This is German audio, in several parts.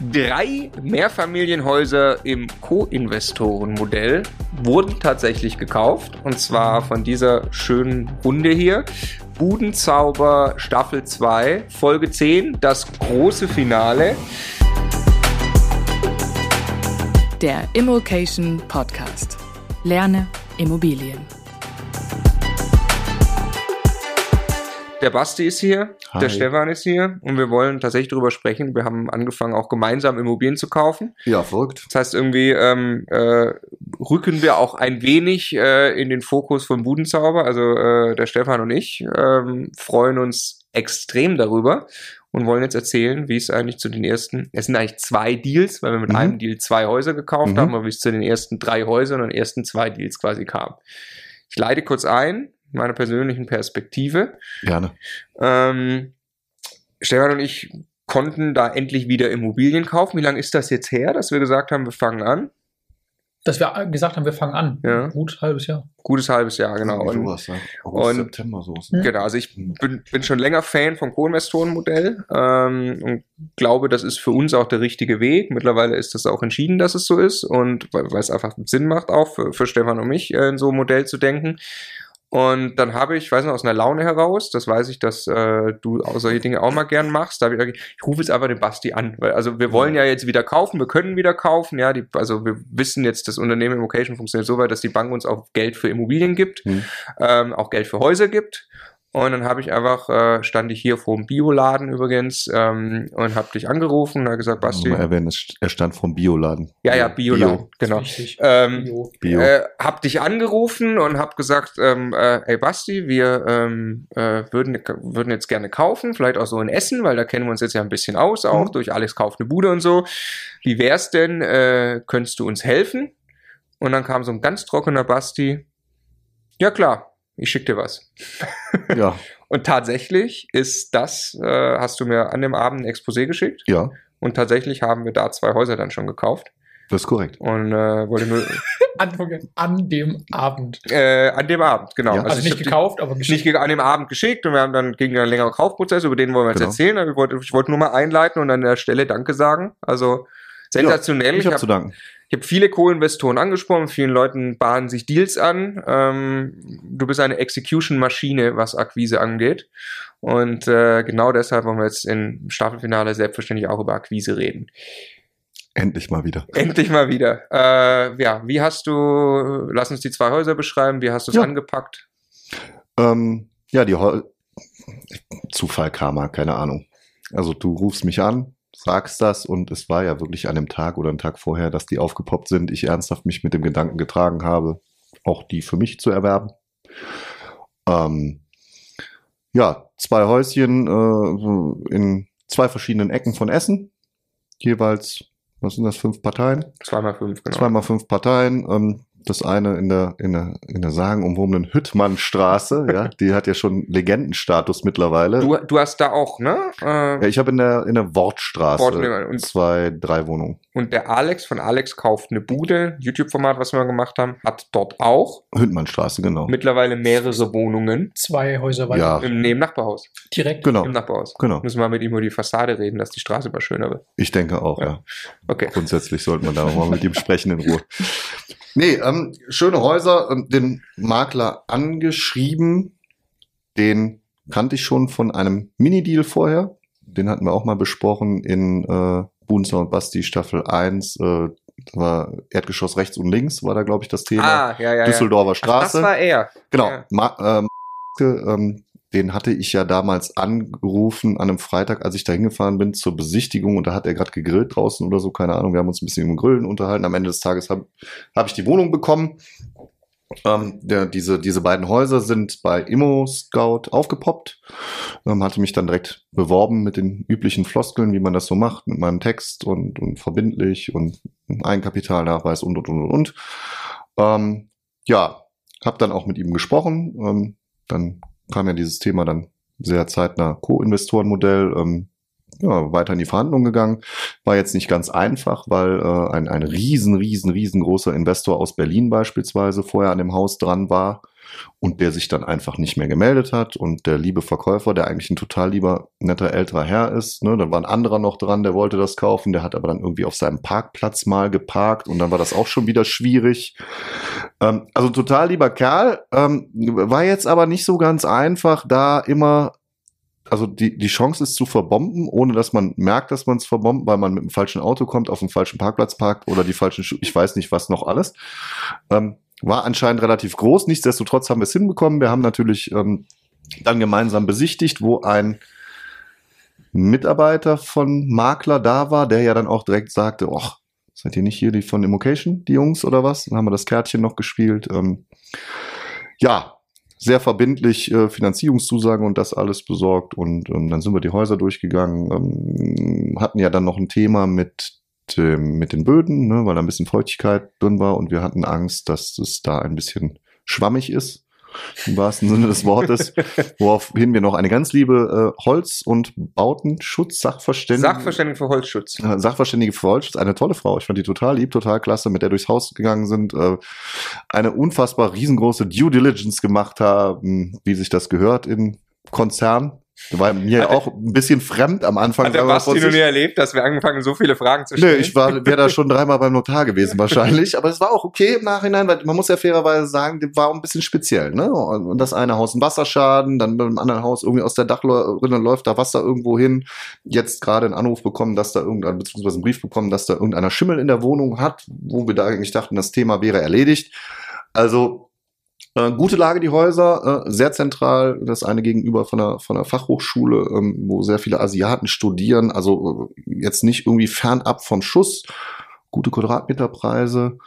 Drei Mehrfamilienhäuser im Co-Investoren-Modell wurden tatsächlich gekauft. Und zwar von dieser schönen Runde hier. Budenzauber Staffel 2, Folge 10, das große Finale. Der Immokation Podcast. Lerne Immobilien. Der Basti ist hier, Hi. der Stefan ist hier und wir wollen tatsächlich darüber sprechen. Wir haben angefangen, auch gemeinsam Immobilien zu kaufen. Ja, verrückt. Das heißt, irgendwie ähm, äh, rücken wir auch ein wenig äh, in den Fokus von Budenzauber. Also äh, der Stefan und ich ähm, freuen uns extrem darüber und wollen jetzt erzählen, wie es eigentlich zu den ersten, es sind eigentlich zwei Deals, weil wir mit Mhm. einem Deal zwei Häuser gekauft Mhm. haben, aber wie es zu den ersten drei Häusern und ersten zwei Deals quasi kam. Ich leite kurz ein, meiner persönlichen Perspektive. Gerne. Ähm, Stefan und ich konnten da endlich wieder Immobilien kaufen. Wie lange ist das jetzt her, dass wir gesagt haben, wir fangen an? Dass wir gesagt haben, wir fangen an. Ja. Gut, halbes Jahr. Gutes halbes Jahr, genau. Und, sowas, ja. August, und- September, sowas. Ja. genau, also ich bin, bin schon länger Fan vom Co-Investoren-Modell ähm, und glaube, das ist für uns auch der richtige Weg. Mittlerweile ist das auch entschieden, dass es so ist und weil, weil es einfach Sinn macht, auch für, für Stefan und mich, äh, in so ein Modell zu denken. Und dann habe ich, weiß noch, aus einer Laune heraus, das weiß ich, dass äh, du solche Dinge auch mal gern machst, da habe ich gesagt, ich rufe jetzt einfach den Basti an, weil also wir wollen ja jetzt wieder kaufen, wir können wieder kaufen, ja, die, also wir wissen jetzt, das Unternehmen Immocation funktioniert so weit, dass die Bank uns auch Geld für Immobilien gibt, Hm. ähm, auch Geld für Häuser gibt. Und dann habe ich einfach, äh, stand ich hier vor dem Bioladen übrigens ähm, und habe dich angerufen und habe gesagt, Basti, Mal erwähnen, er stand vom Bioladen. ja, ja, Bioladen, Bio. genau. Ähm, Bio. Bio. äh, hab dich angerufen und hab gesagt, ähm, äh, hey Basti, wir ähm, äh, würden, würden jetzt gerne kaufen, vielleicht auch so in Essen, weil da kennen wir uns jetzt ja ein bisschen aus, auch Mhm. durch Alex kauft eine Bude und so. Wie wär's denn, äh, könntest du uns helfen? Und dann kam so ein ganz trockener Basti, ja klar, ich schick dir was. Ja, Und tatsächlich ist das, äh, hast du mir an dem Abend ein Exposé geschickt ja, und tatsächlich haben wir da zwei Häuser dann schon gekauft. das ist korrekt. Und äh, wollte nur An, dem Abend. äh, an dem Abend, genau. Ja. Also, ich nicht gekauft, aber nicht geschickt. ge- an dem Abend geschickt und wir haben dann gegen einen längeren Kaufprozess, über den wollen wir jetzt Genau. erzählen. Ich wollte, ich wollte nur mal einleiten und an der Stelle Danke sagen. Also sensationell. Ich ich habe habe zu danken. Ich hab viele Co-Investoren angesprochen, vielen Leuten bahnen sich Deals an. Ähm, du bist eine Execution-Maschine, was Akquise angeht. Und äh, genau deshalb wollen wir jetzt im Staffelfinale selbstverständlich auch über Akquise reden. Endlich mal wieder. Endlich mal wieder. Äh, ja, wie hast du, lass uns die zwei Häuser beschreiben, wie hast du es Ja. angepackt? Ähm, ja, die Hol Zufall Karma, keine Ahnung. Also du rufst mich an, sagst das und es war ja wirklich an dem Tag oder einen Tag vorher, dass die aufgepoppt sind. Ich ernsthaft mich mit dem Gedanken getragen habe, auch die für mich zu erwerben. Ähm, ja, zwei Häuschen äh, in zwei verschiedenen Ecken von Essen. Jeweils, was sind das, fünf Parteien? Zweimal fünf, genau. Zweimal fünf Parteien. Ähm, das eine in der, in der, in der sagenumwobenen Hüttmannstraße, ja, die hat ja schon Legendenstatus mittlerweile. Du, du hast da auch, ne? Äh, ja, ich habe in der, in der Wortstraße Wort- und- zwei, drei Wohnungen. Und der Alex von Alex kauft eine Bude, YouTube-Format, was wir gemacht haben, hat dort auch Hüttmannstraße, genau. mittlerweile mehrere Wohnungen Zwei Häuser weiter. Ja. im neben Nachbarhaus. Direkt. Genau, Im Nachbarhaus. genau. Müssen wir mal mit ihm über die Fassade reden, dass die Straße mal schöner wird. Ich denke auch, Ja. ja. Okay. Grundsätzlich sollte man da noch mal mit ihm sprechen in Ruhe. Nee, ähm, schöne Häuser, ähm, den Makler angeschrieben, den kannte ich schon von einem Mini-Deal vorher. Den hatten wir auch mal besprochen in äh, Bunzer und Basti Staffel 1. Äh, war Erdgeschoss rechts und links, war da, glaube ich, das Thema. Ah, ja, ja, ja. Düsseldorfer Ach, Straße. das war er. Genau. Ja. Ma ähm, ähm, den hatte ich ja damals angerufen an einem Freitag, als ich da hingefahren bin zur Besichtigung und da hat er gerade gegrillt draußen oder so, keine Ahnung. Wir haben uns ein bisschen im Grillen unterhalten. Am Ende des Tages habe hab ich die Wohnung bekommen. Ähm, der, diese, diese beiden Häuser sind bei Immo Scout aufgepoppt. Ähm, hatte mich dann direkt beworben mit den üblichen Floskeln, wie man das so macht, mit meinem Text und, und verbindlich und Eigenkapitalnachweis und und und und. Ähm, ja, habe dann auch mit ihm gesprochen. Ähm, dann kam ja dieses Thema dann sehr zeitnah Co-Investorenmodell. Ähm, ja, weiter in die Verhandlungen gegangen. War jetzt nicht ganz einfach, weil äh, ein, ein riesen, riesen, riesengroßer Investor aus Berlin beispielsweise vorher an dem Haus dran war. Und der sich dann einfach nicht mehr gemeldet hat und der liebe Verkäufer, der eigentlich ein total lieber, netter älterer Herr ist, ne, dann war ein anderer noch dran, der wollte das kaufen, der hat aber dann irgendwie auf seinem Parkplatz mal geparkt und dann war das auch schon wieder schwierig. Ähm, also total lieber Kerl, ähm, war jetzt aber nicht so ganz einfach, da immer also die, die Chance ist zu verbomben, ohne dass man merkt, dass man es verbombt, weil man mit dem falschen Auto kommt, auf dem falschen Parkplatz parkt oder die falschen Schuhe, ich weiß nicht was noch alles. Ähm, war anscheinend relativ groß. Nichtsdestotrotz haben wir es hinbekommen. Wir haben natürlich ähm, dann gemeinsam besichtigt, wo ein Mitarbeiter von Makler da war, der ja dann auch direkt sagte, ach, seid ihr nicht hier die von Immocation, die Jungs oder was? Dann haben wir das Kärtchen noch gespielt. Ähm, ja, sehr verbindlich äh, Finanzierungszusagen und das alles besorgt. Und ähm, dann sind wir die Häuser durchgegangen, ähm, hatten ja dann noch ein Thema mit dem, mit den Böden, ne, weil da ein bisschen Feuchtigkeit drin war und wir hatten Angst, dass es da ein bisschen schwammig ist im wahrsten Sinne des Wortes, woraufhin wir noch eine ganz liebe äh, Holz- und Bautenschutz-Sachverständige. Sachverständige für Holzschutz. Äh, Sachverständige für Holzschutz, eine tolle Frau. Ich fand die total lieb, total klasse, mit der durchs Haus gegangen sind, äh, eine unfassbar riesengroße Due Diligence gemacht haben, wie sich das gehört in Konzern. War mir Hat auch ein bisschen fremd am Anfang. Hat der Basti noch nie erlebt, dass wir angefangen, so viele Fragen zu stellen? ich war, wäre da schon dreimal beim Notar gewesen wahrscheinlich, aber es war auch okay im Nachhinein, weil man muss ja fairerweise sagen, das war auch ein bisschen speziell, ne? Und das eine Haus ein Wasserschaden, dann beim anderen Haus irgendwie aus der Dachrinne läuft da Wasser irgendwo hin. Jetzt gerade einen Anruf bekommen, dass da irgendein, beziehungsweise einen Brief bekommen, dass da irgendeiner Schimmel in der Wohnung hat, wo wir da eigentlich dachten, das Thema wäre erledigt. Also, äh, gute Lage, die Häuser, äh, sehr zentral. Das eine gegenüber von der, von der Fachhochschule, ähm, wo sehr viele Asiaten studieren. Also äh, jetzt nicht irgendwie fernab vom Schuss. Gute Quadratmeterpreise.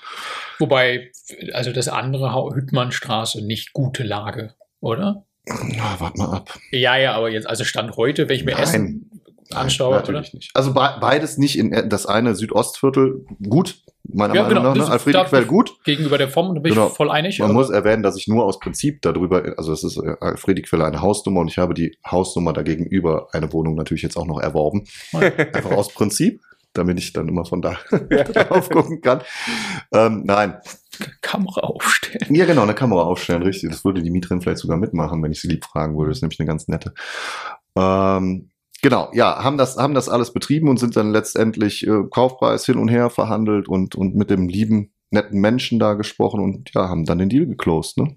Wobei, also das andere Hüttmannstraße nicht gute Lage, oder? Ja, warte mal ab. Ja, ja, aber jetzt, also Stand heute, wenn ich mir Nein. Essen anschaue, natürlich oder? nicht. Also be beides nicht in das eine Südostviertel gut, meiner Ja, Meinung genau, nach. Ne? Alfrediquell da- gut. Gegenüber der Form, da bin Genau. ich voll einig. Man aber- muss erwähnen, dass ich nur aus Prinzip darüber, also es ist äh, Alfrediquelle eine Hausnummer und ich habe die Hausnummer da gegenüber eine Wohnung natürlich jetzt auch noch erworben. Einfach aus Prinzip, damit ich dann immer von da drauf gucken kann. Ähm, nein. Kamera aufstellen. Ja, genau, eine Kamera aufstellen, richtig. Das würde die Mieterin vielleicht sogar mitmachen, wenn ich sie lieb fragen würde. Das ist nämlich eine ganz nette. Ähm, genau, ja, haben das, haben das alles betrieben und sind dann letztendlich äh, Kaufpreis hin und her verhandelt und, und mit dem lieben, netten Menschen da gesprochen und ja, haben dann den Deal geclosed, ne?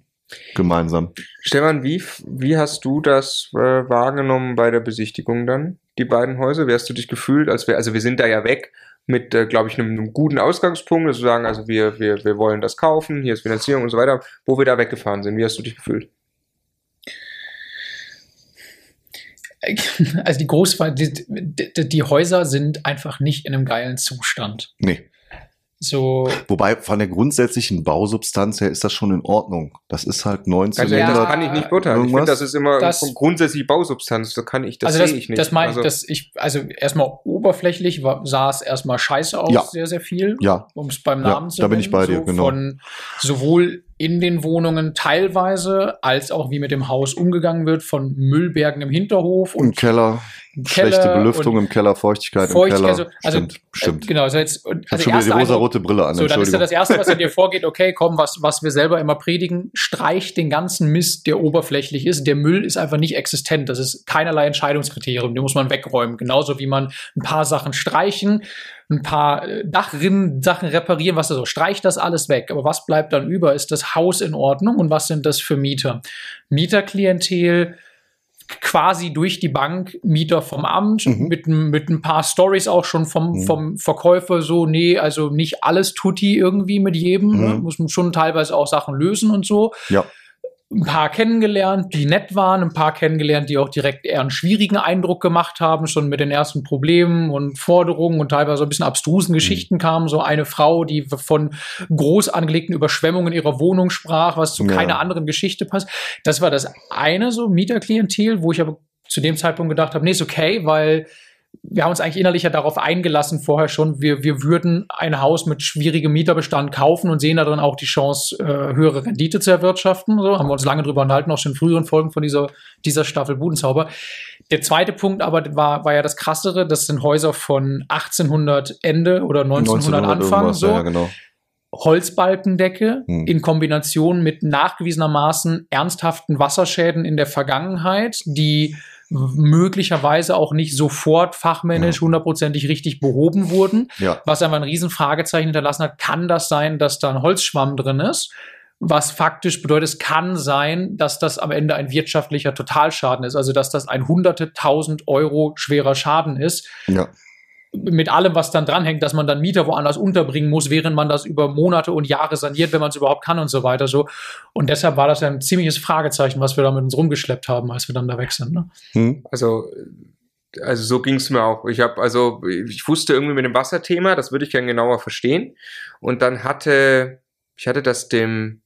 Gemeinsam. Stefan, wie, wie hast du das äh, wahrgenommen bei der Besichtigung dann, die beiden Häuser? Wie hast du dich gefühlt, als wir, also wir sind da ja weg mit, äh, glaube ich, einem, einem guten Ausgangspunkt, dass wir sagen, also wir, wir, wir wollen das kaufen, hier ist Finanzierung und so weiter, wo wir da weggefahren sind. Wie hast du dich gefühlt? Also die Großfall, die, die, Häuser sind einfach nicht in einem geilen Zustand. Nee. So, Wobei von der grundsätzlichen Bausubstanz her ist das schon in Ordnung. Das ist halt Also 1900. das kann ich nicht beurteilen. Ich irgendwas? finde, das ist immer Das- von grundsätzlich Bausubstanz. Das kann ich, das also das, sehe ich nicht. das meine ich, also, dass ich, also erstmal oberflächlich war, sah es erstmal scheiße aus, Ja. sehr, sehr viel. ja, um es beim Ja, Namen zu da bin ich nennen, bei dir, so genau. Von sowohl in den Wohnungen teilweise, als auch wie mit dem Haus umgegangen wird, von Müllbergen im Hinterhof im und Keller, im schlechte Keller Belüftung und im Keller, Feuchtigkeit, Feuchtigkeit, im Keller. also, also stimmt, stimmt. Äh, genau, also jetzt, und- ich habe also schon wieder die rosa-rote Brille an, so, dann ist ja das Erste, was in dir vorgeht, okay, komm, was, was wir selber immer predigen, streich den ganzen Mist, der oberflächlich ist. Der Müll ist einfach nicht existent. Das ist keinerlei Entscheidungskriterium. Den muss man wegräumen. Genauso wie man ein paar Sachen streichen, ein paar äh, Dachrinnen, Sachen reparieren, was da so. Streich das alles weg. Aber was bleibt dann über? Ist das Haus in Ordnung und was sind das für Mieter? Mieterklientel, quasi durch die Bank Mieter vom Amt Mhm. mit, mit ein paar Stories auch schon vom, Mhm. vom Verkäufer so, nee, also nicht alles tutti irgendwie mit jedem, Mhm. ne? muss man schon teilweise auch Sachen lösen und so. Ja. Ein paar kennengelernt, die nett waren, ein paar kennengelernt, die auch direkt eher einen schwierigen Eindruck gemacht haben, schon mit den ersten Problemen und Forderungen und teilweise ein bisschen abstrusen Geschichten kamen. So eine Frau, die von groß angelegten Überschwemmungen ihrer Wohnung sprach, was zu Ja. keiner anderen Geschichte passt. Das war das eine so Mieterklientel, wo ich aber zu dem Zeitpunkt gedacht habe, nee, ist okay, weil wir haben uns eigentlich innerlich ja darauf eingelassen vorher schon, wir, wir würden ein Haus mit schwierigem Mieterbestand kaufen und sehen darin auch die Chance, äh, höhere Rendite zu erwirtschaften. So haben wir uns lange drüber unterhalten, auch schon in früheren Folgen von dieser, dieser Staffel Budenzauber. Der zweite Punkt aber war, war ja das Krassere, das sind Häuser von 1800 Ende oder 1900, Anfang. irgendwas, So. Ja, genau. Holzbalkendecke Hm. in Kombination mit nachgewiesenermaßen ernsthaften Wasserschäden in der Vergangenheit, die möglicherweise auch nicht sofort fachmännisch hundertprozentig richtig behoben wurden, Ja. was einfach ein Riesenfragezeichen hinterlassen hat. Kann das sein, dass da ein Holzschwamm drin ist? Was faktisch bedeutet, es kann sein, dass das am Ende ein wirtschaftlicher Totalschaden ist, also dass das ein hunderte tausend Euro schwerer Schaden ist Ja. Mit allem, was dann dranhängt, dass man dann Mieter woanders unterbringen muss, während man das über Monate und Jahre saniert, wenn man es überhaupt kann und so weiter. So. Und deshalb war das ja ein ziemliches Fragezeichen, was wir da mit uns rumgeschleppt haben, als wir dann da weg sind. Ne? Hm? Also, also so ging es mir auch. Ich habe also, ich wusste irgendwie mit dem Wasserthema, das würde ich gerne genauer verstehen. Und dann hatte, ich hatte das dem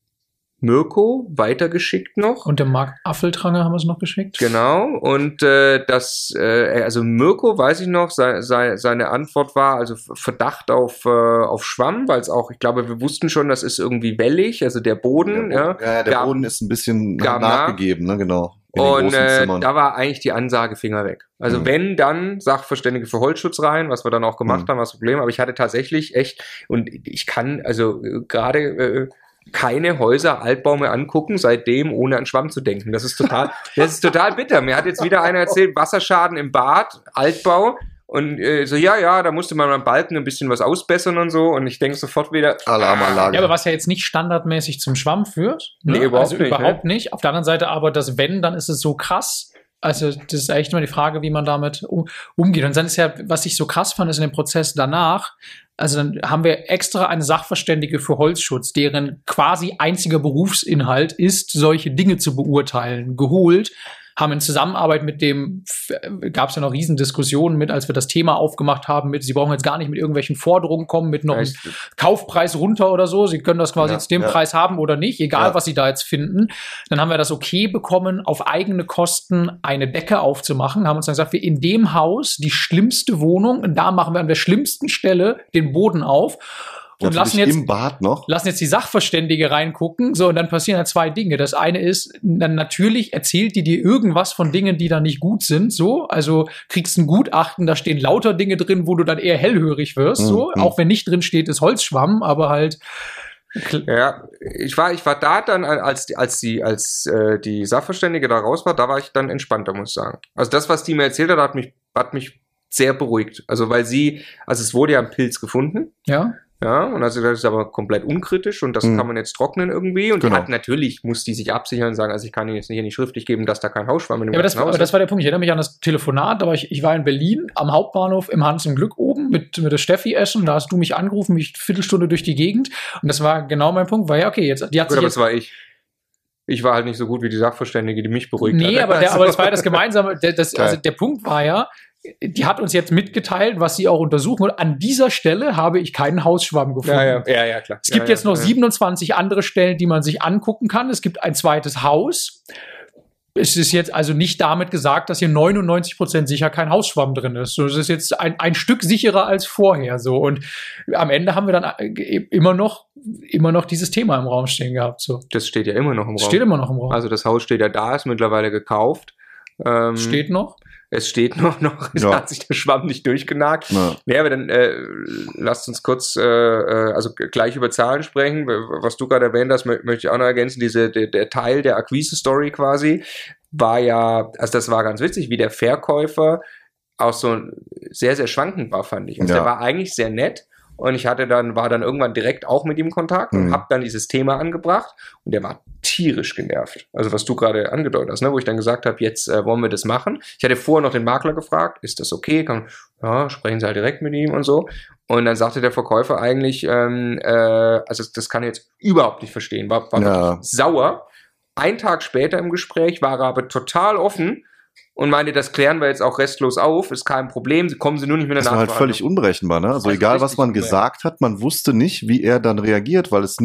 Mirko weitergeschickt noch. Und der Marc Affeltranger haben wir es noch geschickt. Genau, und äh, das, äh, also Mirko, weiß ich noch, sei, sei, seine Antwort war also Verdacht auf, äh, auf Schwamm, weil es auch, ich glaube, wir wussten schon, das ist irgendwie wellig, also der Boden, ja. ja, der Gab- Boden ist ein bisschen nachgegeben, ne, genau. Und äh, da war eigentlich die Ansage Finger weg. Also Mhm. wenn, dann Sachverständige für Holzschutz rein, was wir dann auch gemacht Mhm. haben, was Problem. Aber ich hatte tatsächlich echt, und ich kann also äh, gerade äh, keine Häuser, Altbau mehr angucken, seitdem ohne an Schwamm zu denken. Das ist total, das ist total bitter. Mir hat jetzt wieder einer erzählt, Wasserschaden im Bad, Altbau. Und äh, so, ja, ja, da musste man am Balken ein bisschen was ausbessern und so. Und ich denke sofort wieder, Alarmanlage. Ja, aber was ja jetzt nicht standardmäßig zum Schwamm führt. Ne? Nee, überhaupt also nicht, überhaupt nicht. Auf der anderen Seite aber das Wenn, dann ist es so krass. Also das ist echt immer die Frage, wie man damit um, umgeht. Und dann ist ja, was ich so krass fand, ist in dem Prozess danach, also dann haben wir extra eine Sachverständige für Holzschutz, deren quasi einziger Berufsinhalt ist, solche Dinge zu beurteilen, geholt, haben in Zusammenarbeit mit dem, gab es ja noch Riesendiskussionen mit, als wir das Thema aufgemacht haben, mit, sie brauchen jetzt gar nicht mit irgendwelchen Forderungen kommen, mit noch einem? Kaufpreis runter oder so. Sie können das quasi Ja, jetzt den ja. Preis haben oder nicht, egal Ja. was Sie da jetzt finden. Dann haben wir das okay bekommen, auf eigene Kosten eine Decke aufzumachen. Haben uns dann gesagt, wir in dem Haus die schlimmste Wohnung, und da machen wir an der schlimmsten Stelle den Boden auf und lassen jetzt im Bad noch. lassen jetzt die Sachverständige reingucken. So, und dann passieren ja zwei Dinge. Das eine ist, dann natürlich erzählt die dir irgendwas von Dingen, die da nicht gut sind. So, also kriegst ein Gutachten, da stehen lauter Dinge drin, wo du dann eher hellhörig wirst. So, Mhm. auch wenn nicht drin steht, ist Holzschwamm, aber halt. Ja, ich war, ich war da dann, als die, als die, als äh, die Sachverständige da raus war, da war ich dann entspannter, muss ich sagen. Also das, was die mir erzählt hat, hat mich, hat mich sehr beruhigt. Also weil sie, also es wurde ja ein Pilz gefunden, Ja, ja, und also das ist aber komplett unkritisch und das Mhm. kann man jetzt trocknen irgendwie. Und die Genau. hat natürlich, muss die sich absichern und sagen, also ich kann Ihnen jetzt nicht, nicht schriftlich geben, dass da kein Hausschwamm in dem Ja, aber das, Haus aber das war der Punkt. Ich erinnere mich an das Telefonat. Da war ich, ich war in Berlin am Hauptbahnhof im Hans im Glück oben mit, mit der Steffi essen. Da hast du mich angerufen, mich eine Viertelstunde durch die Gegend. Und das war genau mein Punkt. War ja, okay, jetzt, die hat Gut, sich aber jetzt, das war ich. Ich war halt nicht so gut wie die Sachverständige, die mich beruhigt Nee, hat. aber, der, Also- aber das war ja das Gemeinsame. Der, das, also der Punkt war ja, die hat uns jetzt mitgeteilt, was sie auch untersuchen. Und an dieser Stelle habe ich keinen Hausschwamm gefunden. ja, ja, ja, ja, klar. Es gibt ja, jetzt noch ja. 27 andere Stellen, die man sich angucken kann. Es gibt ein zweites Haus. Es ist jetzt also nicht damit gesagt, dass hier 99% sicher kein Hausschwamm drin ist. So, es ist jetzt ein, ein Stück sicherer als vorher. So. Und am Ende haben wir dann äh, immer noch, immer noch dieses Thema im Raum stehen gehabt. So. Das steht ja immer noch im Raum. steht immer noch im Raum. Also das Haus steht ja da, ist mittlerweile gekauft. Ähm, steht noch. Es steht noch, noch es Ja. hat sich der Schwamm nicht durchgenagt. Na, Nee, aber dann äh, lasst uns kurz, äh, äh, also gleich über Zahlen sprechen. Was du gerade erwähnt hast, mö möchte ich auch noch ergänzen. Diese, der, der Teil der Akquise-Story quasi war ja, also das war ganz witzig, wie der Verkäufer auch so sehr, sehr schwankend war, fand ich. Also Ja. der war eigentlich sehr nett. Und ich hatte dann, war dann irgendwann direkt auch mit ihm in Kontakt und Mhm. habe dann dieses Thema angebracht und der war tierisch genervt. Also was du gerade angedeutet hast, ne, wo ich dann gesagt habe, jetzt äh, wollen wir das machen. Ich hatte vorher noch den Makler gefragt, ist das okay? Kann, ja, sprechen Sie halt direkt mit ihm und so. Und dann sagte der Verkäufer eigentlich, ähm, äh, also das kann er jetzt überhaupt nicht verstehen, war, war Ja. sauer. Ein Tag später im Gespräch war er aber total offen und meinte, das klären wir jetzt auch restlos auf, ist kein Problem, kommen Sie nur nicht mit das einer war halt völlig unberechenbar, ne? Also Also egal, was man gesagt hat, man wusste nicht, wie er dann reagiert, weil es,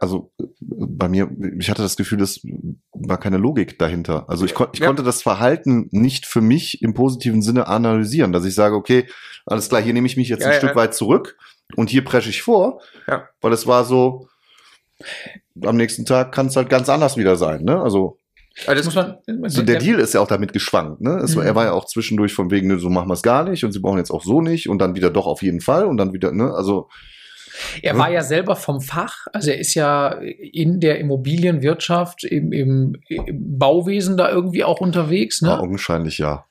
also bei mir, ich hatte das Gefühl, es war keine Logik dahinter. Also ich, kon ich Ja. konnte das Verhalten nicht für mich im positiven Sinne analysieren, dass ich sage, okay, alles klar, hier nehme ich mich jetzt Ja, ein ja. Stück weit zurück und hier presche ich vor, Ja. weil es war so, am nächsten Tag kann es halt ganz anders wieder sein, ne? Also Also muss man, so der Deal ist ja auch damit geschwankt, ne? Es, Mhm. Er war ja auch zwischendurch von wegen, ne, so machen wir es gar nicht und sie brauchen jetzt auch so nicht und dann wieder doch auf jeden Fall und dann wieder, ne? Also Er war ja selber vom Fach, also er ist ja in der Immobilienwirtschaft, im, im, im Bauwesen da irgendwie auch unterwegs. Ne? Ja, augenscheinlich ja.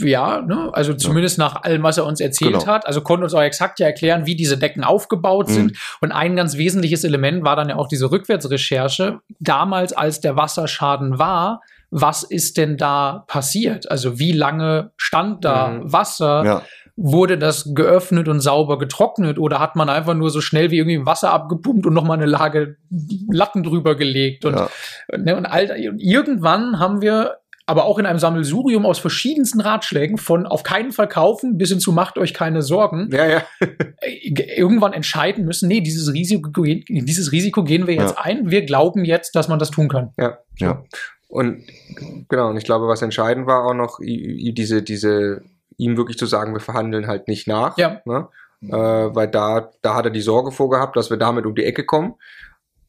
Ja, ne? also zumindest nach allem, was er uns erzählt Genau. hat. Also konnte uns auch exakt ja erklären, wie diese Decken aufgebaut sind. Mhm. Und ein ganz wesentliches Element war dann ja auch diese Rückwärtsrecherche. Damals, als der Wasserschaden war, was ist denn da passiert? Also wie lange stand da Mhm. Wasser? Ja, Wurde das geöffnet und sauber getrocknet oder hat man einfach nur so schnell wie irgendwie Wasser abgepumpt und nochmal eine Lage Latten drüber gelegt? Und ja. Ne, und all, und irgendwann haben wir aber auch in einem Sammelsurium aus verschiedensten Ratschlägen von auf keinen Fall kaufen bis hin zu macht euch keine Sorgen Ja, ja. äh, irgendwann entscheiden müssen, nee, dieses Risiko, dieses Risiko gehen wir jetzt Ja. ein. Wir glauben jetzt, dass man das tun kann. Ja. Ja. Und genau, und ich glaube, was entscheidend war auch noch, diese, diese, ihm wirklich zu sagen, wir verhandeln halt nicht nach. Ja. Ne? Äh, weil da, da hat er die Sorge vorgehabt, dass wir damit um die Ecke kommen.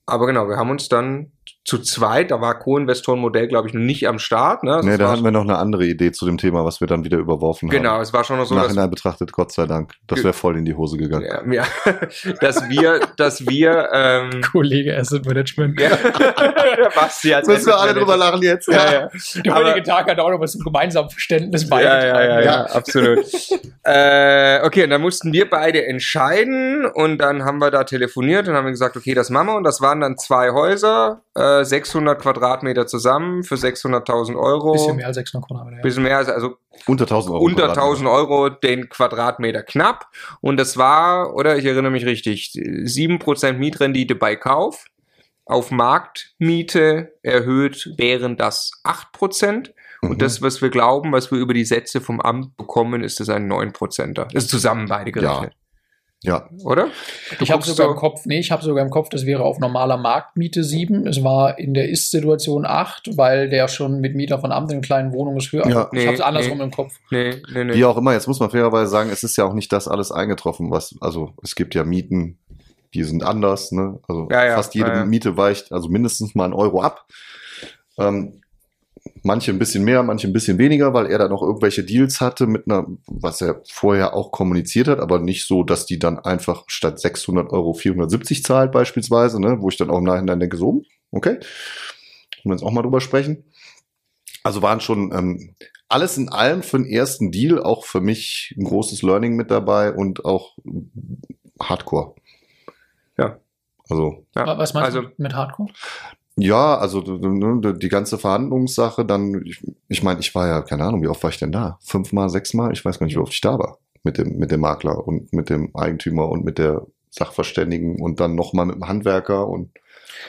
Aber genau, wir haben uns dann zu zweit, da war Co-Investoren-Modell, glaube ich, noch nicht am Start. Ne? Also Nee, da war, hatten wir noch eine andere Idee zu dem Thema, was wir dann wieder überworfen genau, haben. es war schon noch so, dass Nachhinein betrachtet, Gott sei Dank. Das wäre voll in die Hose gegangen. ja, ja, dass wir, dass wir, ähm, Kollege Asset Management. ja, Basti als Müssen wir alle drüber lachen jetzt? Ja, ja. Der Aber- heutige Tag hat auch noch was zum gemeinsamen Verständnis Ja, beigetragen. ja, ja, ja, absolut. äh, okay, und dann mussten wir beide entscheiden und dann haben wir da telefoniert und haben gesagt, okay, das machen wir und das waren dann zwei Häuser, äh, 600 Quadratmeter zusammen für 600.000 Euro. Bisschen mehr als 600 Quadratmeter. Ja. Bisschen mehr, als- also Unter 1000 Euro. unter Quadratmeter. 1000 Euro den Quadratmeter knapp. Und das war, oder ich erinnere mich richtig, 7% Mietrendite bei Kauf. Auf Marktmiete erhöht wären das 8%. Mhm. Und das, was wir glauben, was wir über die Sätze vom Amt bekommen, ist das ein 9%er. Das ist zusammen beide gerechnet. Ja, Oder? Ich habe sogar so- im Kopf, nee, ich habe sogar im Kopf, das wäre auf normaler Marktmiete 7. Es war in der Ist-Situation 8, weil der schon mit Mieter von Amt in kleinen Wohnungen ist höher. Ja. ich Nee, habe es andersrum nee. im Kopf. Nee, nee, nee. wie auch immer, jetzt muss man fairerweise sagen, es ist ja auch nicht das alles eingetroffen, was, also es gibt ja Mieten, die sind anders, ne? Also Ja, ja, fast jede ja. Miete weicht also mindestens mal einen Euro ab. Ähm, manche ein bisschen mehr, manche ein bisschen weniger, weil er da noch irgendwelche Deals hatte mit einer, was er vorher auch kommuniziert hat, aber nicht so, dass die dann einfach statt 600 Euro 470 zahlt beispielsweise, ne? wo ich dann auch im Nachhinein denke, so, okay, können wir jetzt auch mal drüber sprechen. Also waren schon ähm, alles in allem für den ersten Deal auch für mich ein großes Learning mit dabei und auch Hardcore. Ja. Also Ja, Was meinst also, du mit Hardcore? Ja, also ne, die ganze Verhandlungssache, dann, ich, ich meine, ich war ja, keine Ahnung, wie oft war ich denn da? Fünfmal, sechsmal? Ich weiß gar nicht, wie oft ich da war. Mit dem, mit dem Makler und mit dem Eigentümer und mit der Sachverständigen und dann nochmal mit dem Handwerker und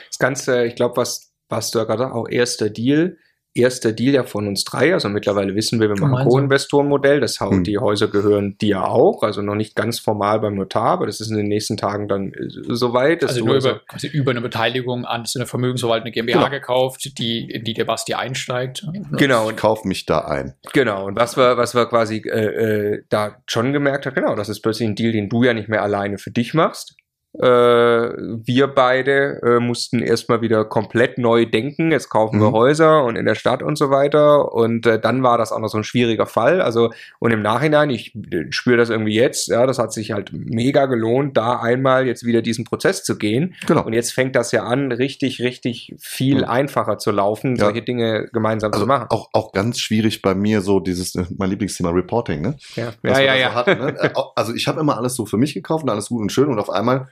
Das Ganze, ich glaube, was, was du ja gerade auch erster Deal, erster Deal ja von uns drei. Also mittlerweile wissen wir, wir machen ein. Co-Investoren-Modell. Das Hm. die Häuser gehören dir auch. Also noch nicht ganz formal beim Notar, aber das ist in den nächsten Tagen dann äh, soweit. Also nur also- über, quasi über eine Beteiligung an so eine vermögensverwaltende GmbH Genau. gekauft, die, in die der Basti einsteigt. Genau, ich kauf mich da ein. Genau, und was wir, was wir quasi äh, äh, da schon gemerkt haben, genau, das ist plötzlich ein Deal, den du ja nicht mehr alleine für dich machst. Äh, wir beide äh, mussten erstmal wieder komplett neu denken. Jetzt kaufen wir Mhm. Häuser und in der Stadt und so weiter. Und äh, dann war das auch noch so ein schwieriger Fall. Also, und im Nachhinein, ich äh, spüre das irgendwie jetzt, ja, das hat sich halt mega gelohnt, da einmal jetzt wieder diesen Prozess zu gehen. Genau. Und jetzt fängt das ja an, richtig, richtig viel Mhm. einfacher zu laufen, Ja. solche Dinge gemeinsam Also zu machen. auch, auch ganz schwierig bei mir so dieses, äh, mein Lieblingsthema Reporting, ne? Ja, was ja, wir ja. ja. So hatten, ne? Äh, Also ich habe immer alles so für mich gekauft und alles gut und schön und auf einmal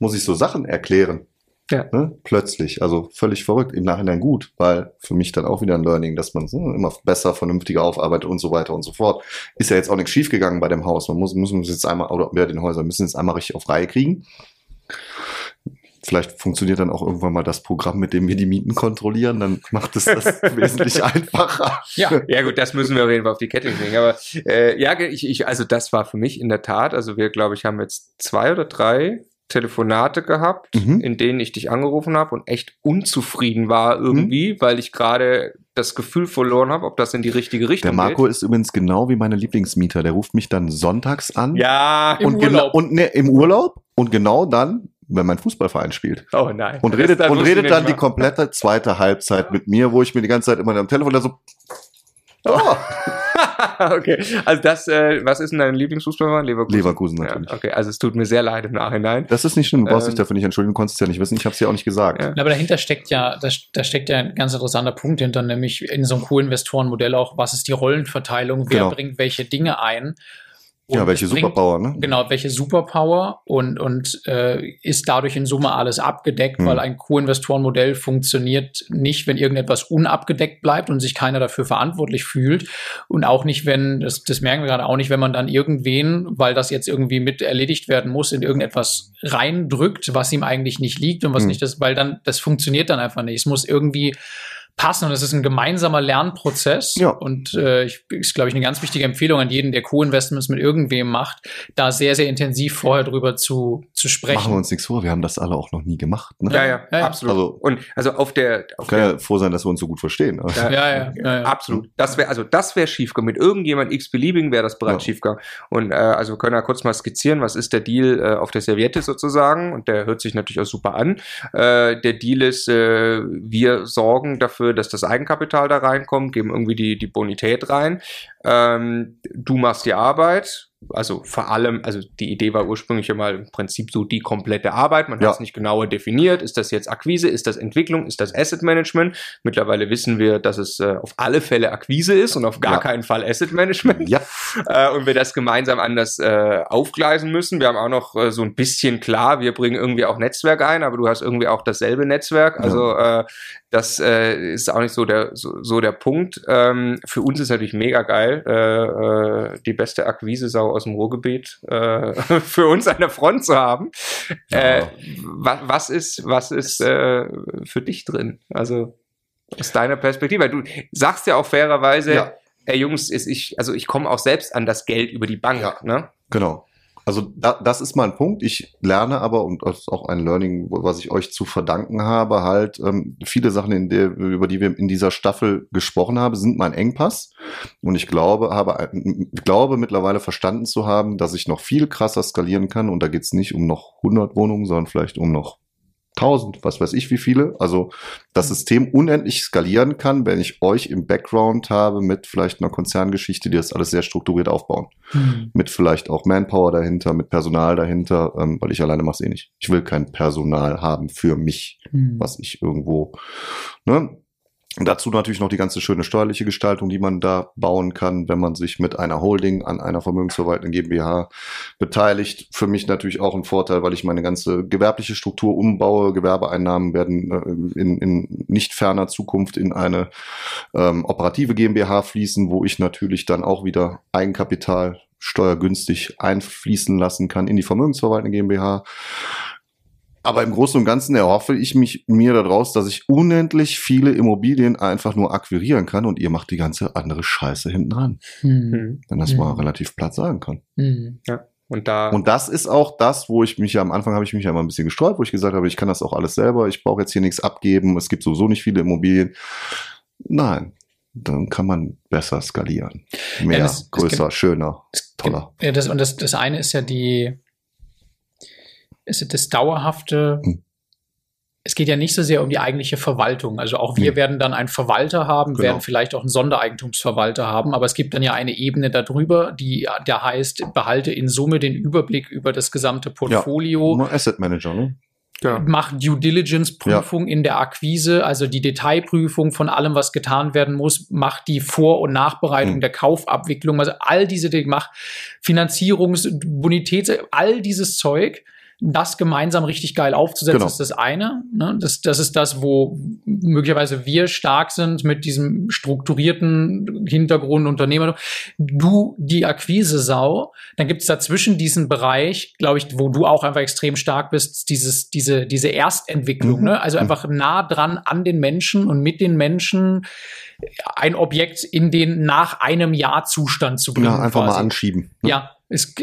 muss ich so Sachen erklären. Ja. Ne? Plötzlich. Also völlig verrückt. Im Nachhinein gut, weil für mich dann auch wieder ein Learning, dass man ne, immer besser, vernünftiger aufarbeitet und so weiter und so fort. Ist ja jetzt auch nichts schiefgegangen bei dem Haus. Man muss, müssen uns jetzt einmal, oder bei den Häusern müssen jetzt einmal richtig auf Reihe kriegen. Vielleicht funktioniert dann auch irgendwann mal das Programm, mit dem wir die Mieten kontrollieren. Dann macht es das wesentlich einfacher. Ja, Ja gut, das müssen wir auf jeden Fall auf die Kette kriegen. Aber äh, ja, ich, ich, also das war für mich in der Tat, also wir, glaube ich, haben jetzt zwei oder drei Telefonate gehabt, Mhm. in denen ich dich angerufen habe und echt unzufrieden war irgendwie, weil ich gerade das Gefühl verloren habe, ob das in die richtige Der Richtung Marco geht. ist übrigens genau wie meine Lieblingsmieter. Der ruft mich dann sonntags an. Ja, Im und genau Urlaub. und ne, im Urlaub und genau dann, wenn mein Fußballverein spielt. oh nein. Und redet, das und redet dann die komplette zweite Halbzeit mit mir, wo ich mir die ganze Zeit immer am Telefon da so. Oh, okay, also das, äh, was ist denn dein Lieblingsfußballverein? Leverkusen. Leverkusen natürlich. Ja, okay, also es tut mir sehr leid im Nachhinein. Das ist nicht schlimm, du brauchst Ähm, dich dafür nicht entschuldigen, du konntest es ja nicht wissen, ich habe es ja auch nicht gesagt. Ja. Aber dahinter steckt ja, da, da steckt ja ein ganz interessanter Punkt hinter, nämlich in so einem Co-Investoren-Modell auch, was ist die Rollenverteilung, wer Genau. bringt welche Dinge ein. Ja, Und welche bringt- Superpower, ne? Genau, welche Superpower und, und äh, ist dadurch in Summe alles abgedeckt, Hm. weil ein Co-Investoren-Modell funktioniert nicht, wenn irgendetwas unabgedeckt bleibt und sich keiner dafür verantwortlich fühlt. Und auch nicht, wenn, das, das merken wir gerade auch nicht, wenn man dann irgendwen, weil das jetzt irgendwie mit erledigt werden muss, in irgendetwas reindrückt, was ihm eigentlich nicht liegt und was Hm. nicht das, weil dann, das funktioniert dann einfach nicht. Es muss irgendwie passen und es ist ein gemeinsamer Lernprozess. Ja. Und äh, ich, ist, glaube ich, eine ganz wichtige Empfehlung an jeden, der Co-Investments mit irgendwem macht, da sehr, sehr intensiv vorher drüber zu, zu sprechen. Machen wir uns nichts vor, wir haben das alle auch noch nie gemacht. Ne? Ja, ja, Ja, ja. absolut. Also- und also auf der, auf Kann ja froh sein, dass wir uns so gut verstehen. ne? Ja, Ja, ja, ja, ja. Absolut. Das wäre also das wäre schiefgegangen. Mit irgendjemand x-beliebigen wäre das bereits Ja. schiefgegangen. Und äh, also wir können ja kurz mal skizzieren, was ist der Deal äh, auf der Serviette sozusagen? Und der hört sich natürlich auch super an. Äh, der Deal ist, äh, wir sorgen dafür, dass das Eigenkapital da reinkommt, geben irgendwie die, die Bonität rein. Ähm, du machst die Arbeit. Also vor allem, also die Idee war ursprünglich ja mal im Prinzip so die komplette Arbeit. Man Ja. hat es nicht genauer definiert. Ist das jetzt Akquise? Ist das Entwicklung? Ist das Asset Management? Mittlerweile wissen wir, dass es äh, auf alle Fälle Akquise ist und auf gar Ja. keinen Fall Asset Management. Ja, Äh, und wir das gemeinsam anders äh, aufgleisen müssen. Wir haben auch noch äh, so ein bisschen klar, wir bringen irgendwie auch Netzwerk ein, aber du hast irgendwie auch dasselbe Netzwerk. Also äh, das äh, ist auch nicht so der so, so der Punkt. Ähm, für uns ist natürlich mega geil, äh, äh, die beste Akquise-Sau aus dem Ruhrgebiet äh, für uns an der Front zu haben. Äh, wa was ist was ist äh, für dich drin? Also aus deiner Perspektive. Weil Du sagst ja auch fairerweise, Ja. ey Jungs, ist ich, also ich komme auch selbst an das Geld über die Bank, Ja. ne? genau. Also da, das ist mein Punkt. Ich lerne aber, und das ist auch ein Learning, was ich euch zu verdanken habe, halt ähm, viele Sachen, der, über die wir in dieser Staffel gesprochen haben, sind mein Engpass. Und ich glaube, habe, ein- glaube mittlerweile verstanden zu haben, dass ich noch viel krasser skalieren kann. Und da geht es nicht um noch 100 Wohnungen, sondern vielleicht um noch 1000, was weiß ich wie viele. Also das System unendlich skalieren kann, wenn ich euch im Background habe mit vielleicht einer Konzerngeschichte, die das alles sehr strukturiert aufbauen Hm. mit vielleicht auch Manpower dahinter, mit Personal dahinter, ähm, weil ich alleine mache es eh nicht. Ich will kein Personal haben für mich, Hm. was ich irgendwo. Ne? Und dazu natürlich noch die ganze schöne steuerliche Gestaltung, die man da bauen kann, wenn man sich mit einer Holding an einer vermögensverwaltenden GmbH beteiligt. Für mich natürlich auch ein Vorteil, weil ich meine ganze gewerbliche Struktur umbaue. Gewerbeeinnahmen werden äh, in, in nicht ferner Zukunft in eine ähm, operative GmbH fließen, wo ich natürlich dann auch wieder Eigenkapital steuergünstig einfließen lassen kann in die vermögensverwaltende GmbH. Aber im Großen und Ganzen erhoffe ich mich mir daraus, dass ich unendlich viele Immobilien einfach nur akquirieren kann und ihr macht die ganze andere Scheiße hinten dran, Hm. wenn das Mhm. mal relativ platt sagen kann. Hm. Und da, Und das ist auch das, wo ich mich ja am Anfang habe ich mich ja immer ein bisschen gestreut, wo ich gesagt habe, ich kann das auch alles selber, ich brauche jetzt hier nichts abgeben, es gibt sowieso nicht viele Immobilien. Nein, dann kann man besser skalieren. Mehr, das- es größer, schöner, Es toller. gibt- Ja, das, und das, das eine ist ja die, ist das dauerhafte. Hm. Es geht ja nicht so sehr um die eigentliche Verwaltung. Also auch wir Nee. werden dann einen Verwalter haben, Genau. werden vielleicht auch einen Sondereigentumsverwalter haben, aber es gibt dann ja eine Ebene darüber, die der heißt, behalte in Summe den Überblick über das gesamte Portfolio. Immer Asset Manager, ne? ja. Mach Due Diligence Prüfung in der Akquise, also die Detailprüfung von allem, was getan werden muss, mach die Vor- und Nachbereitung Mhm. der Kaufabwicklung, also all diese Dinge, mach Finanzierungs-, Bonitäts-, all dieses Zeug, das gemeinsam richtig geil aufzusetzen, Genau. ist das eine. Ne? Das, das ist das, wo möglicherweise wir stark sind mit diesem strukturierten Hintergrund Unternehmer. Du, die Akquise-Sau, dann gibt es dazwischen diesen Bereich, glaube ich, wo du auch einfach extrem stark bist, dieses, diese, diese Erstentwicklung, Mhm. ne? Also einfach nah dran an den Menschen und mit den Menschen ein Objekt in den nach einem Jahr Zustand zu bringen. Ja, einfach mal quasi. anschieben. ne? Ja, es,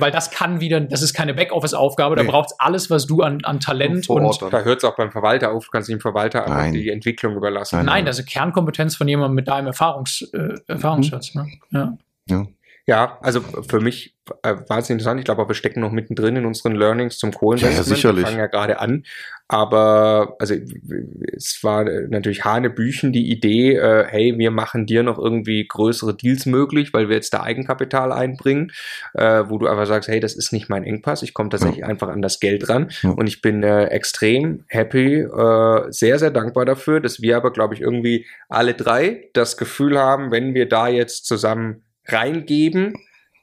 weil das kann wieder, das ist keine Backoffice-Aufgabe, da Nee. braucht alles, was du an, an Talent und dann. da hört es auch beim Verwalter auf, du kannst dem Verwalter einfach Nein. die Entwicklung überlassen. Nein. Nein, das ist Kernkompetenz von jemandem mit deinem Erfahrungs, äh, Erfahrungsschatz. Ne? Ja. Ja, also für mich äh, wahnsinnig interessant. Ich glaube, wir stecken noch mittendrin in unseren Learnings zum. Ja, ja, sicherlich. Wir fangen ja gerade an. Aber also es war natürlich Hanebüchen die Idee, äh, hey, wir machen dir noch irgendwie größere Deals möglich, weil wir jetzt da Eigenkapital einbringen, äh, wo du einfach sagst, hey, das ist nicht mein Engpass, ich komme tatsächlich Ja. einfach an das Geld ran. Ja. Und ich bin äh, extrem happy, äh, sehr, sehr dankbar dafür, dass wir aber, glaube ich, irgendwie alle drei das Gefühl haben, wenn wir da jetzt zusammen reingeben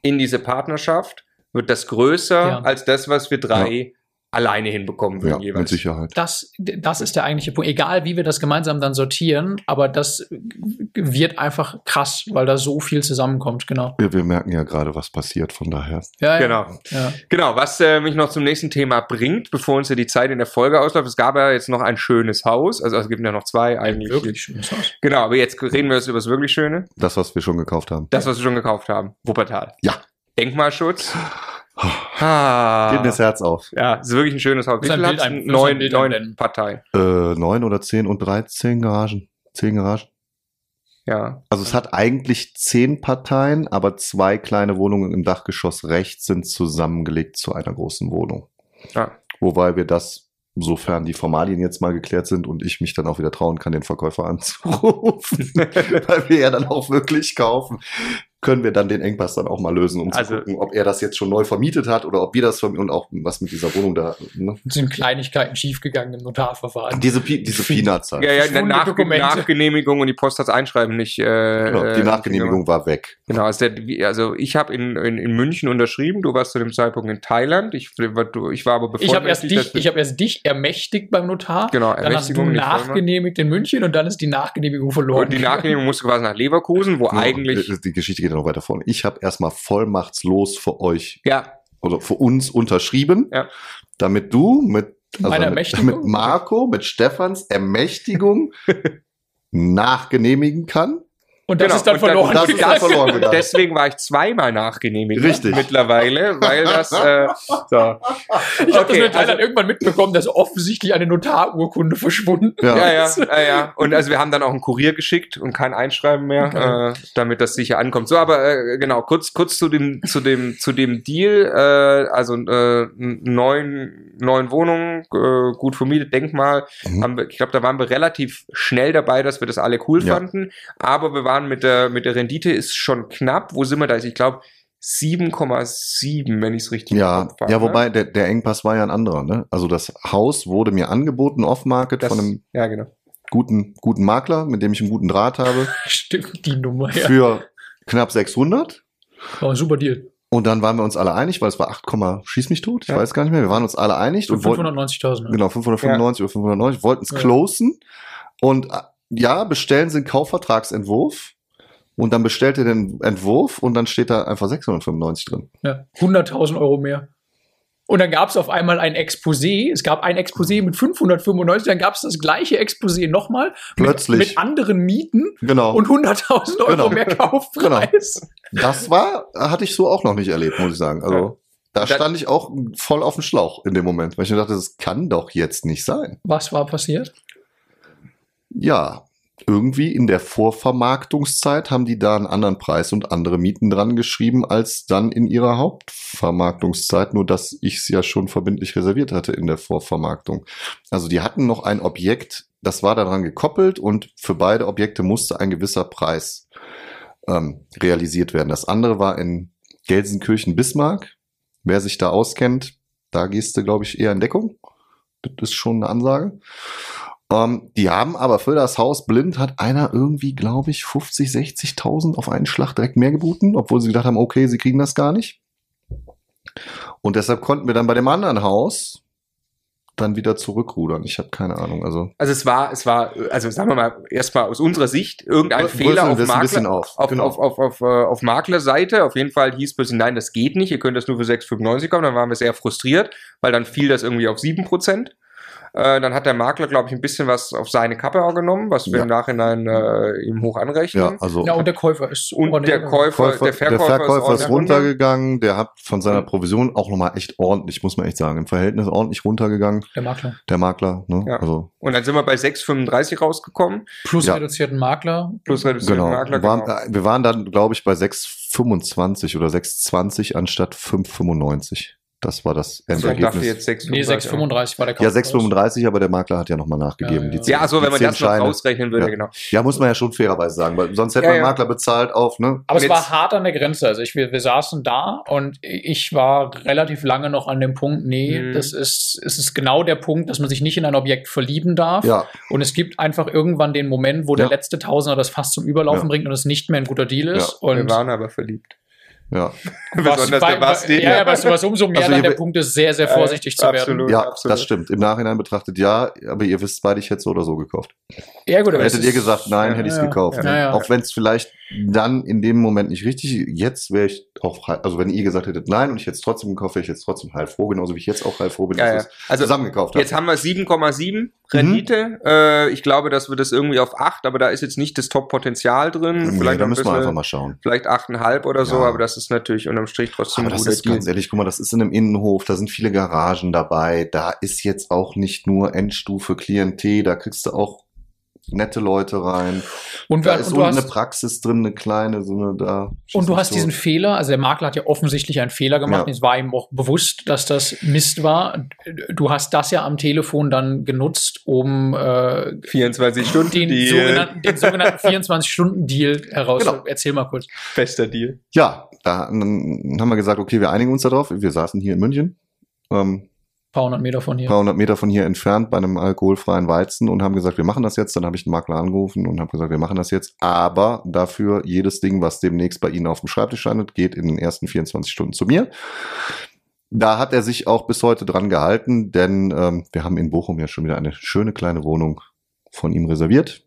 in diese Partnerschaft, wird das größer Ja. als das, was wir drei alleine hinbekommen Ja, würden mit jeweils. Sicherheit. Das, das ist der eigentliche Punkt. Egal, wie wir das gemeinsam dann sortieren, aber das wird einfach krass, weil da so viel zusammenkommt, genau. Wir, wir merken ja gerade, was passiert, von daher. Ja, ja. Genau. Ja. Genau, was äh, mich noch zum nächsten Thema bringt, bevor uns ja die Zeit in der Folge ausläuft. Es gab ja jetzt noch ein schönes Haus, also es gibt ja noch zwei eigentlich. Wirklich schönes Haus. Genau, aber jetzt reden wir jetzt über das wirklich Schöne. Das, was wir schon gekauft haben. Das, was wir schon gekauft haben. Wuppertal. Ja. Denkmalschutz. Ah. Geht mir das Herz auf. Ja, es ist wirklich ein schönes Haus. Wie viel ein Neun, neun. Parteien. Äh, neun oder zehn und dreizehn Garagen. Zehn Garagen. Ja. Also es hat eigentlich zehn Parteien, aber zwei kleine Wohnungen im Dachgeschoss rechts sind zusammengelegt zu einer großen Wohnung. ja. Wobei wir das, sofern die Formalien jetzt mal geklärt sind und ich mich dann auch wieder trauen kann, den Verkäufer anzurufen, weil wir ja dann auch wirklich kaufen, können wir dann den Engpass dann auch mal lösen, um Also- zu gucken, ob er das jetzt schon neu vermietet hat oder ob wir das vermieten und auch was mit dieser Wohnung da. Ne? Es sind Kleinigkeiten schiefgegangen im Notarverfahren. Diese, Pi- diese Peanuts halt. Ja, ja, Verschwundene nach, Dokumente. Nachgenehmigung und die Post hat's einschreiben nicht. Äh, Genau, äh, die Nachgenehmigung war weg. Genau, also, der, also ich habe in, in, in München unterschrieben, du warst zu dem Zeitpunkt in Thailand. Ich, ich war aber bevor Ich habe erst dich, ich habe erst dich ermächtigt beim Notar. Genau, dann hast du nachgenehmigt in München und dann ist die Nachgenehmigung verloren. Und die Nachgenehmigung musste quasi nach Leverkusen, wo Ja, eigentlich. die Geschichte geht ja noch weiter vorne. Ich habe erstmal vollmachtslos für euch Ja, oder für uns unterschrieben, Ja. damit du mit, also mit, mit Marco, mit Stefans Ermächtigung nachgenehmigen kann. Und das Genau, ist dann und dann- verloren. das ist dann gegangen. verloren gegangen. deswegen war ich zweimal nachgenehmigt. Richtig. Mittlerweile, weil das. Äh, so. Ich habe das Okay, Thailand also- irgendwann mitbekommen, dass offensichtlich eine Notarurkunde verschwunden Ja. Ja, ja, ja, ja. Und also wir haben dann auch einen Kurier geschickt und kein Einschreiben mehr, Okay. äh, damit das sicher ankommt. So, aber äh, genau, kurz, kurz zu dem, zu dem, zu dem Deal. Äh, also äh, neun, neun Wohnungen, äh, gut vermietet, Denkmal. Mhm. Haben wir, ich glaube, da waren wir relativ schnell dabei, dass wir das alle cool Ja. fanden. Aber wir waren mit der, mit der Rendite ist schon knapp. Wo sind wir da? Ich glaube 7,7, wenn ich es richtig im Ja, Kopf habe, ja, ne? wobei der, der Engpass war ja ein anderer. Ne? Also das Haus wurde mir angeboten off-market von einem ja, genau. guten, guten Makler, mit dem ich einen guten Draht habe, Stimmt, die Nummer, ja. für knapp 600. War ein super Deal. Und dann waren wir uns alle einig, weil es war 8, schieß mich tot, ich Ja. weiß gar nicht mehr. Wir waren uns alle einig Für und wollten 590.000. ne? genau 595 oder 590, wollten es Ja. closen. Und ja, bestellen Sie einen Kaufvertragsentwurf. Und dann bestellt ihr den Entwurf und dann steht da einfach 695 drin. Ja, 100.000 Euro mehr. Und dann gab es auf einmal ein Exposé. Es gab ein Exposé mit 595, dann gab es das gleiche Exposé nochmal Plötzlich. mit, mit anderen Mieten Genau. und 100.000 Euro Genau. mehr Kaufpreis. Das war, hatte ich so auch noch nicht erlebt, muss ich sagen. Also Ja. da Da- stand ich auch voll auf dem Schlauch in dem Moment, weil ich mir dachte, das kann doch jetzt nicht sein. Was war passiert? Ja, irgendwie in der Vorvermarktungszeit haben die da einen anderen Preis und andere Mieten dran geschrieben als dann in ihrer Hauptvermarktungszeit, nur dass ich es ja schon verbindlich reserviert hatte in der Vorvermarktung. Also die hatten noch ein Objekt, das war daran gekoppelt und für beide Objekte musste ein gewisser Preis ähm, realisiert werden. Das andere war in Gelsenkirchen-Bismarck. Wer sich da auskennt, da gehst du, glaube ich, eher in Deckung. Das ist schon eine Ansage. Ähm, die haben aber für das Haus blind hat einer irgendwie, glaube ich, 50, 60.000 auf einen Schlag direkt mehr geboten, obwohl sie gedacht haben, okay, sie kriegen das gar nicht. Und deshalb konnten wir dann bei dem anderen Haus dann wieder zurückrudern. Ich habe keine Ahnung. Also Also es war, es war, also sagen wir mal, erstmal aus unserer Sicht irgendein Brüssel Fehler auf, Makler, auf. auf, Genau. auf, auf, auf, äh, auf Maklerseite. Auf jeden Fall hieß plötzlich, nein, das geht nicht, ihr könnt das nur für 6,95 kommen. Dann waren wir sehr frustriert, weil dann fiel das irgendwie auf 7%. Äh, dann hat der Makler, glaube ich, ein bisschen was auf seine Kappe auch genommen, was wir Ja. im Nachhinein äh, ihm hoch anrechnen. ja, also Ja, und der Käufer ist Und der Käufer, Käufer, der Verkäufer, ist, ordentlich runter. runtergegangen. Der hat von seiner Provision auch nochmal echt ordentlich, muss man echt sagen, im Verhältnis ordentlich runtergegangen. Der Makler. Der Makler. Ne? Ja. Also Und dann sind wir bei 6,35 rausgekommen. Plus Ja. reduzierten Makler. Plus reduzierten genau. Makler. Waren, genau. wir waren dann, glaube ich, bei 6,50 6,25 oder 6,20 anstatt 5,95. Das war das Ich dachte Endergebnis. jetzt 6, Nee, 6,35 war der Ja, Kaufpreis. 6,35, aber der Makler hat ja nochmal nachgegeben. Ja, die ja. zehn- Ja, so, wenn die man das noch ausrechnen würde, Ja. genau. Ja, muss man ja schon fairerweise sagen, weil sonst hätte Ja, man ja. Makler bezahlt auf, ne? Aber es Jetzt- war hart an der Grenze. Also ich, wir, wir saßen da und ich war relativ lange noch an dem Punkt, nee, Mhm. das ist, es ist genau der Punkt, dass man sich nicht in ein Objekt verlieben darf. Ja, Und es gibt einfach irgendwann den Moment, wo der Ja. letzte Tausender das fast zum Überlaufen Ja. bringt und es nicht mehr ein guter Deal ist. Ja. Wir Und waren aber verliebt. Ja. Besonders der weil- Basti. Ja, ja, du, was umso mehr Also dann der Punkt ist, sehr, sehr vorsichtig zu werden. absolut. Ja, absolut. das stimmt. Im Nachhinein betrachtet ja, aber ihr wisst beide, ich hätte so oder so gekauft. Ja, gut, aber es Hättet ihr gesagt, nein, ja, hätte ich es ja, gekauft. ja, ja. Auch wenn es vielleicht dann in dem Moment nicht richtig, jetzt wäre ich auch, also wenn ihr gesagt hättet, nein, und ich hätte es trotzdem gekauft, wäre ich jetzt trotzdem heilfroh, genauso wie ich jetzt auch heilfroh bin, Ja, ja. dass ich es Also zusammen gekauft habe. Jetzt haben wir 7,7 Mhm. Rendite. Äh, ich glaube, dass wir das irgendwie auf 8, aber da ist jetzt nicht das Top-Potenzial drin. Nee, vielleicht da müssen wir bisschen- einfach mal schauen. Vielleicht 8,5 oder so, Ja. aber das ist natürlich unterm Strich trotzdem Aber ein das guter ist ganz ehrlich, guck mal, das ist in einem Innenhof, da sind viele Garagen dabei, da ist jetzt auch nicht nur Endstufe Klientel, da kriegst du auch nette Leute rein. Und, Da wir- ist und so du eine hast, Praxis drin, eine kleine, so eine da. Und du hast so. diesen Fehler, also der Makler hat ja offensichtlich einen Fehler gemacht, Ja. es war ihm auch bewusst, dass das Mist war. Du hast das ja am Telefon dann genutzt, um äh, 24 Stunden den, die, sogenannten, den sogenannten 24-Stunden-Deal heraus. Genau. Erzähl mal kurz. Bester Deal. Ja, da dann haben wir gesagt, okay, wir einigen uns darauf. Wir saßen hier in München, ähm, paar hundert Meter von hier. paar hundert Meter von hier entfernt bei einem alkoholfreien Weizen und haben gesagt, wir machen das jetzt. Dann habe ich den Makler angerufen und habe gesagt, wir machen das jetzt. Aber dafür jedes Ding, was demnächst bei Ihnen auf dem Schreibtisch landet, geht in den ersten 24 Stunden zu mir. Da hat er sich auch bis heute dran gehalten, denn ähm, wir haben in Bochum ja schon wieder eine schöne kleine Wohnung von ihm reserviert.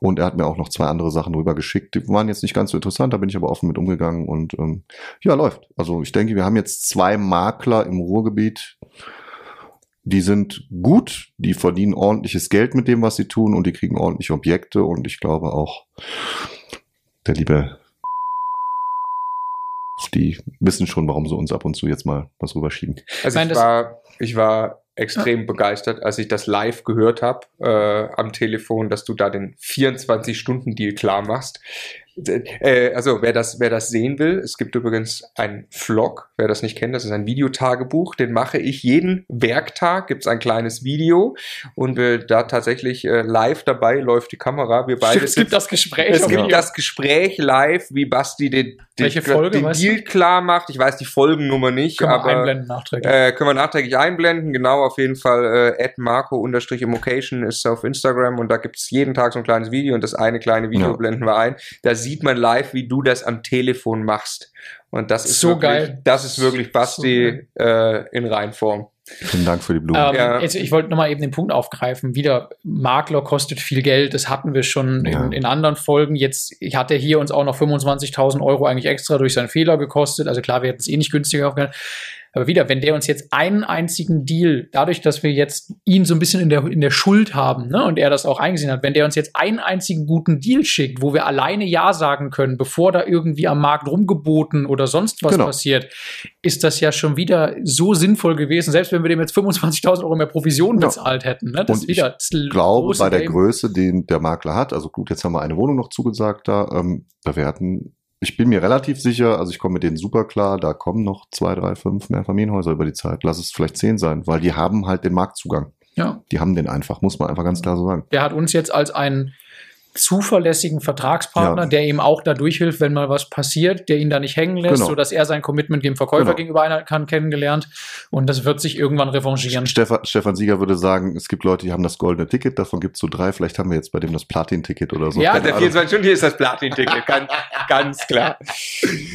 Und er hat mir auch noch zwei andere Sachen rübergeschickt. Die waren jetzt nicht ganz so interessant, da bin ich aber offen mit umgegangen und ähm, ja, läuft. Also ich denke, wir haben jetzt zwei Makler im Ruhrgebiet. Die sind gut, die verdienen ordentliches Geld mit dem, was sie tun und die kriegen ordentliche Objekte und ich glaube auch, der liebe, die wissen schon, warum sie uns ab und zu jetzt mal was rüberschieben. Also Nein, ich das- war, ich war extrem begeistert, als ich das live gehört habe äh, am Telefon, dass du da den 24-Stunden-Deal klar machst. Äh, also wer das, wer das sehen will, es gibt übrigens einen Vlog, wer das nicht kennt, das ist ein Videotagebuch, den mache ich jeden Werktag, gibt es ein kleines Video und wir da tatsächlich äh, live dabei läuft die Kamera, wir beide es gibt das Gespräch es gibt das Gespräch live, wie Basti den, den, Folge, den weißt Deal du? klar macht. Ich weiß die Folgennummer nicht, Können wir aber einblenden nachträglich. äh, können wir nachträglich einblenden. Genau, auf jeden Fall äh, marco-immocation ist auf Instagram und da gibt es jeden Tag so ein kleines Video und das eine kleine Video Ja. blenden wir ein. Da sieht man live, wie du das am Telefon machst. Und das ist So wirklich, geil. Das ist wirklich Basti äh, in Reinform. Vielen Dank für die Blumen. Ähm, Ja. jetzt, ich wollte nochmal eben den Punkt aufgreifen. Wieder, Makler kostet viel Geld. Das hatten wir schon Ja. in, in anderen Folgen. Jetzt hat er hier uns auch noch 25.000 Euro eigentlich extra durch seinen Fehler gekostet. Also klar, wir hätten es eh nicht günstiger aufgehalten. Aber wieder, wenn der uns jetzt einen einzigen Deal, dadurch, dass wir jetzt ihn so ein bisschen in der, in der Schuld haben, ne, und er das auch eingesehen hat, wenn der uns jetzt einen einzigen guten Deal schickt, wo wir alleine Ja sagen können, bevor da irgendwie am Markt rumgeboten oder sonst was Genau. passiert, ist das ja schon wieder so sinnvoll gewesen, selbst wenn wir dem jetzt 25.000 Euro mehr Provision Ja. bezahlt hätten. Ne? Das Und ist wieder das Ich glaube, bei der Game. Größe, den der Makler hat, also gut, jetzt haben wir eine Wohnung noch zugesagt da, ähm, da werden, ich bin mir relativ sicher, also ich komme mit denen super klar, da kommen noch zwei, drei, fünf mehr Familienhäuser über die Zeit. Lass es vielleicht zehn sein, weil die haben halt den Marktzugang. Ja. Die haben den einfach, muss man einfach ganz klar so sagen. Der hat uns jetzt als einen zuverlässigen Vertragspartner, Ja. der ihm auch da durchhilft, wenn mal was passiert, der ihn da nicht hängen lässt, Genau. sodass er sein Commitment dem Verkäufer Genau. gegenüber einhalten kann, kennengelernt. Und das wird sich irgendwann revanchieren. Stefan, Stefan Sieger würde sagen, es gibt Leute, die haben das goldene Ticket, davon gibt es so drei, vielleicht haben wir jetzt bei dem das Platin-Ticket oder so. Ja, Keine Der Ahnung. 24 Stunden hier ist das Platin-Ticket, ganz, ganz klar.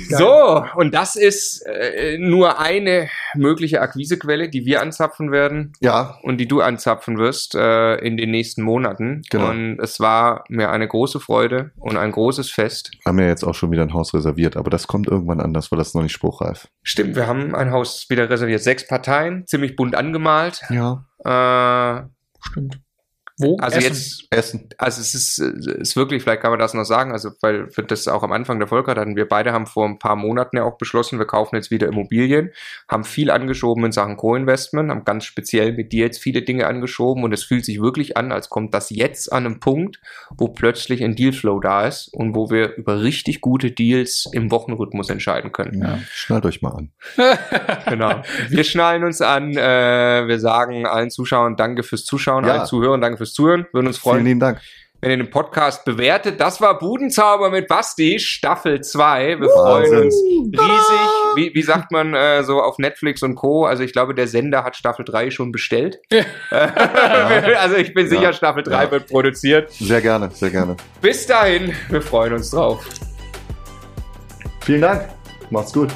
So, und das ist äh, nur eine mögliche Akquisequelle, die wir anzapfen werden ja, und die du anzapfen wirst äh, in den nächsten Monaten. Genau. Und es war mir eine große Freude und ein großes Fest. haben wir jetzt auch schon wieder ein Haus reserviert, aber das kommt irgendwann anders, weil das ist noch nicht spruchreif. Stimmt, wir haben ein Haus wieder reserviert. Sechs Parteien, ziemlich bunt angemalt. Ja. Äh, Stimmt. Wo? Also Essen? jetzt, Essen. also es ist, ist wirklich, vielleicht kann man das noch sagen, also weil wir das auch am Anfang der Folge hatten, wir beide haben vor ein paar Monaten ja auch beschlossen, wir kaufen jetzt wieder Immobilien, haben viel angeschoben in Sachen Co-Investment, haben ganz speziell mit dir jetzt viele Dinge angeschoben und es fühlt sich wirklich an, als kommt das jetzt an einem Punkt, wo plötzlich ein Dealflow da ist und wo wir über richtig gute Deals im Wochenrhythmus entscheiden können. Ja. Schnallt euch mal an. Genau. Wir schnallen uns an, äh, wir sagen allen Zuschauern Danke fürs Zuschauen, Ja. allen Zuhörern Danke fürs Zuhören, würden uns Vielen freuen, lieben Dank. wenn ihr den Podcast bewertet. Das war Budenzauber mit Basti, Staffel 2. Wir Wahnsinn. freuen uns riesig. Wie, wie sagt man äh, so auf Netflix und Co.? Also ich glaube, der Sender hat Staffel 3 schon bestellt. also ich bin sicher, Ja. Staffel 3 Ja. wird produziert. Sehr gerne, sehr gerne. Bis dahin, wir freuen uns drauf. Vielen Dank. Macht's gut.